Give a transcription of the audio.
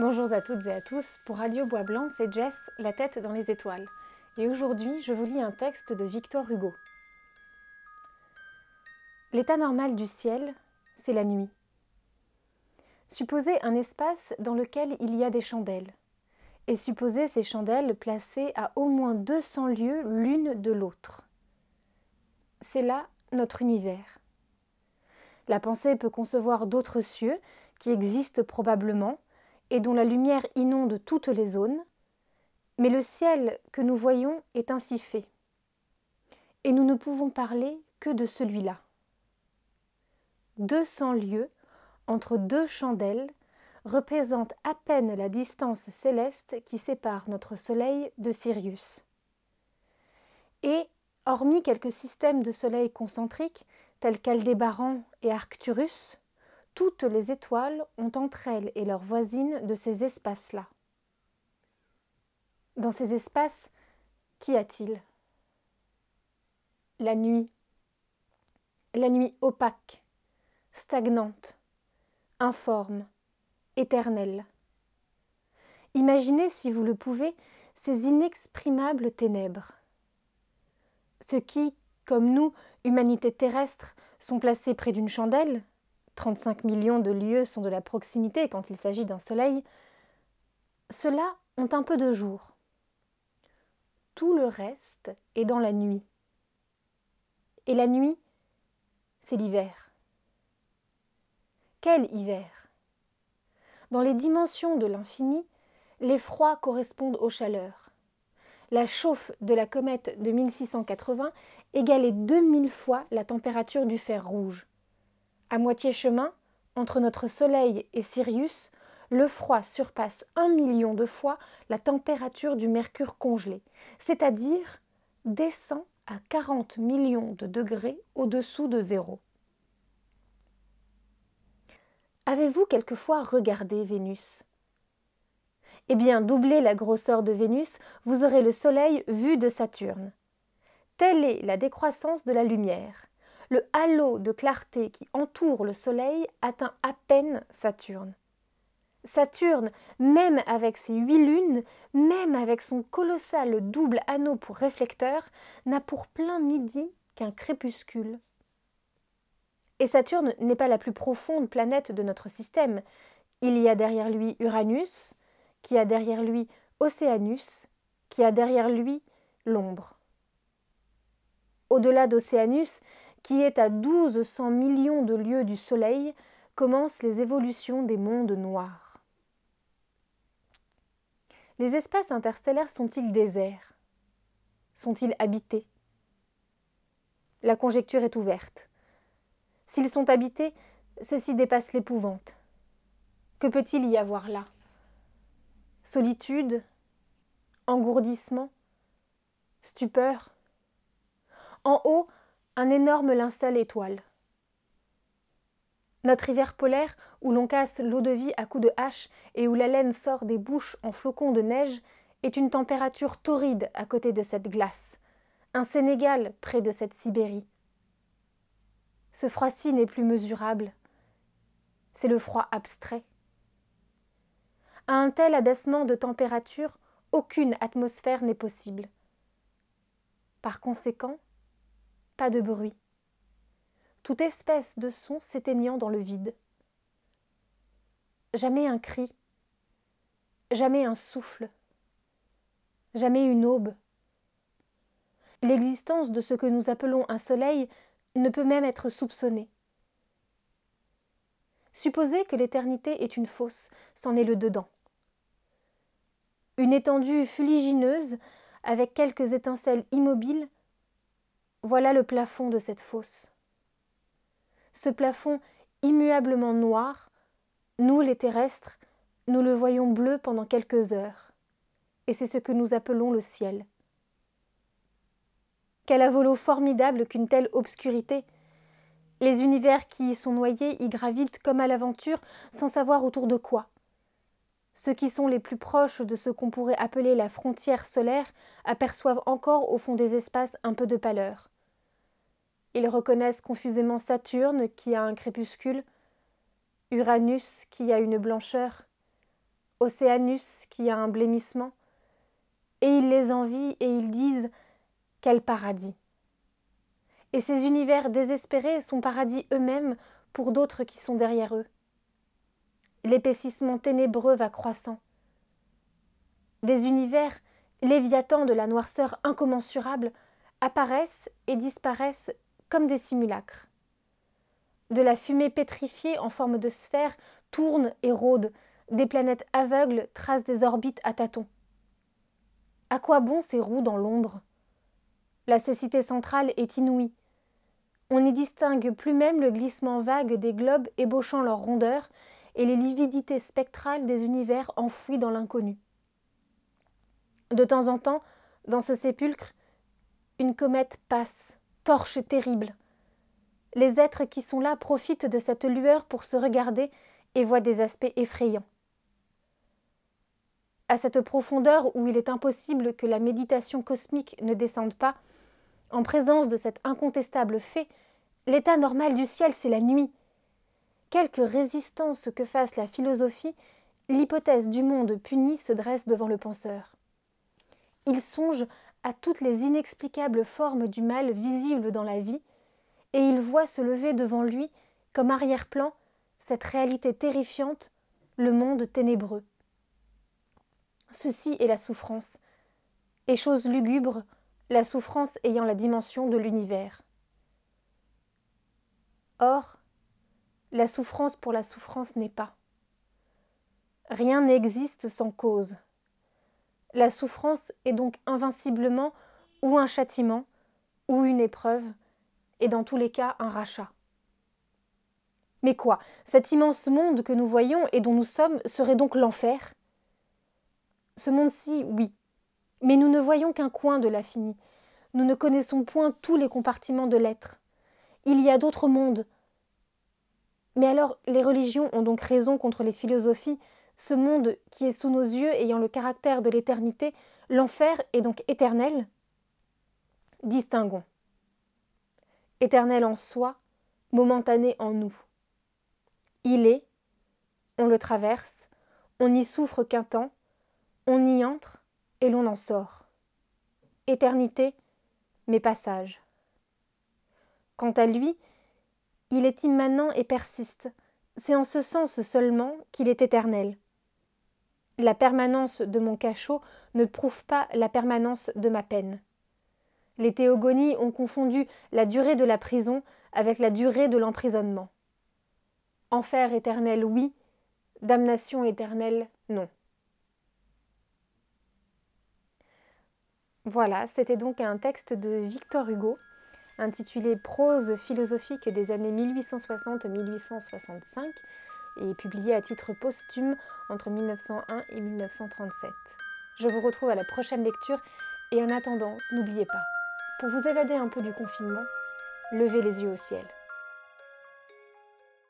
Bonjour à toutes et à tous, pour Radio Bois Blanc, c'est Jess, La tête dans les étoiles. Et aujourd'hui, je vous lis un texte de Victor Hugo. L'état normal du ciel, c'est la nuit. Supposez un espace dans lequel il y a des chandelles, et supposez ces chandelles placées à au moins 200 lieues l'une de l'autre. C'est là notre univers. La pensée peut concevoir d'autres cieux qui existent probablement et dont la lumière inonde toutes les zones, mais le ciel que nous voyons est ainsi fait, et nous ne pouvons parler que de celui-là. 200 lieues entre deux chandelles représentent à peine la distance céleste qui sépare notre Soleil de Sirius. Et, hormis quelques systèmes de soleils concentriques, tels qu'Aldébaran et Arcturus, toutes les étoiles ont entre elles et leurs voisines de ces espaces-là. Dans ces espaces, qu'y a-t-il? La nuit. La nuit opaque, stagnante, informe, éternelle. Imaginez, si vous le pouvez, ces inexprimables ténèbres. Ceux qui, comme nous, humanité terrestre, sont placés près d'une chandelle, 35 millions de lieux sont de la proximité quand il s'agit d'un soleil, ceux-là ont un peu de jour. Tout le reste est dans la nuit. Et la nuit, c'est l'hiver. Quel hiver Dans les dimensions de l'infini, les froids correspondent aux chaleurs. La chauffe de la comète de 1680 égalait 2000 fois la température du fer rouge. À moitié chemin, entre notre Soleil et Sirius, le froid surpasse un million de fois la température du mercure congelé, c'est-à-dire descend à 40 millions de degrés au-dessous de zéro. Avez-vous quelquefois regardé Vénus? Eh bien, doublez la grosseur de Vénus, vous aurez le Soleil vu de Saturne. Telle est la décroissance de la lumière le halo de clarté qui entoure le Soleil atteint à peine Saturne. Saturne, même avec ses huit lunes, même avec son colossal double anneau pour réflecteur, n'a pour plein midi qu'un crépuscule. Et Saturne n'est pas la plus profonde planète de notre système. Il y a derrière lui Uranus, qui a derrière lui Océanus, qui a derrière lui l'ombre. Au-delà d'Océanus, qui est à 1200 millions de lieues du Soleil, commencent les évolutions des mondes noirs. Les espaces interstellaires sont-ils déserts? Sont-ils habités? La conjecture est ouverte. S'ils sont habités, ceci dépasse l'épouvante. Que peut-il y avoir là? Solitude? Engourdissement? Stupeur? En haut, un énorme linceul étoile. Notre hiver polaire, où l'on casse l'eau de vie à coups de hache et où la laine sort des bouches en flocons de neige, est une température torride à côté de cette glace, un Sénégal près de cette Sibérie. Ce froid-ci n'est plus mesurable, c'est le froid abstrait. À un tel abaissement de température, aucune atmosphère n'est possible. Par conséquent, pas de bruit. Toute espèce de son s'éteignant dans le vide. Jamais un cri, jamais un souffle, jamais une aube. L'existence de ce que nous appelons un soleil ne peut même être soupçonnée. Supposez que l'éternité est une fosse, c'en est le dedans. Une étendue fuligineuse, avec quelques étincelles immobiles, voilà le plafond de cette fosse. Ce plafond immuablement noir, nous les terrestres, nous le voyons bleu pendant quelques heures, et c'est ce que nous appelons le ciel. Quel avolo formidable qu'une telle obscurité Les univers qui y sont noyés y gravitent comme à l'aventure, sans savoir autour de quoi. Ceux qui sont les plus proches de ce qu'on pourrait appeler la frontière solaire aperçoivent encore au fond des espaces un peu de pâleur. Ils reconnaissent confusément Saturne qui a un crépuscule, Uranus qui a une blancheur, Océanus qui a un blêmissement, et ils les envient et ils disent Quel paradis Et ces univers désespérés sont paradis eux-mêmes pour d'autres qui sont derrière eux. L'épaississement ténébreux va croissant. Des univers, léviathans de la noirceur incommensurable, apparaissent et disparaissent comme des simulacres. De la fumée pétrifiée en forme de sphère tourne et rôde, des planètes aveugles tracent des orbites à tâtons. À quoi bon ces roues dans l'ombre? La cécité centrale est inouïe. On n'y distingue plus même le glissement vague des globes ébauchant leur rondeur et les lividités spectrales des univers enfouis dans l'inconnu. De temps en temps, dans ce sépulcre, une comète passe, torche terrible. Les êtres qui sont là profitent de cette lueur pour se regarder et voient des aspects effrayants à cette profondeur où il est impossible que la méditation cosmique ne descende pas, en présence de cet incontestable fait, l'état normal du ciel, c'est la nuit. Quelque résistance que fasse la philosophie, l'hypothèse du monde puni se dresse devant le penseur. Il songe à toutes les inexplicables formes du mal visibles dans la vie, et il voit se lever devant lui, comme arrière-plan, cette réalité terrifiante, le monde ténébreux. Ceci est la souffrance. Et chose lugubre, la souffrance ayant la dimension de l'univers. Or, la souffrance pour la souffrance n'est pas. Rien n'existe sans cause. La souffrance est donc invinciblement ou un châtiment, ou une épreuve, et dans tous les cas un rachat. Mais quoi? Cet immense monde que nous voyons et dont nous sommes serait donc l'enfer? Ce monde-ci, oui. Mais nous ne voyons qu'un coin de l'infini. Nous ne connaissons point tous les compartiments de l'être. Il y a d'autres mondes. Mais alors, les religions ont donc raison contre les philosophies. Ce monde qui est sous nos yeux ayant le caractère de l'éternité, l'enfer est donc éternel Distinguons. Éternel en soi, momentané en nous. Il est, on le traverse, on n'y souffre qu'un temps, on y entre et l'on en sort. Éternité, mais passage. Quant à lui, il est immanent et persiste. C'est en ce sens seulement qu'il est éternel. La permanence de mon cachot ne prouve pas la permanence de ma peine. Les théogonies ont confondu la durée de la prison avec la durée de l'emprisonnement. Enfer éternel, oui, damnation éternelle, non. Voilà, c'était donc un texte de Victor Hugo intitulé Prose philosophique des années 1860-1865 et publié à titre posthume entre 1901 et 1937. Je vous retrouve à la prochaine lecture et en attendant, n'oubliez pas, pour vous évader un peu du confinement, levez les yeux au ciel.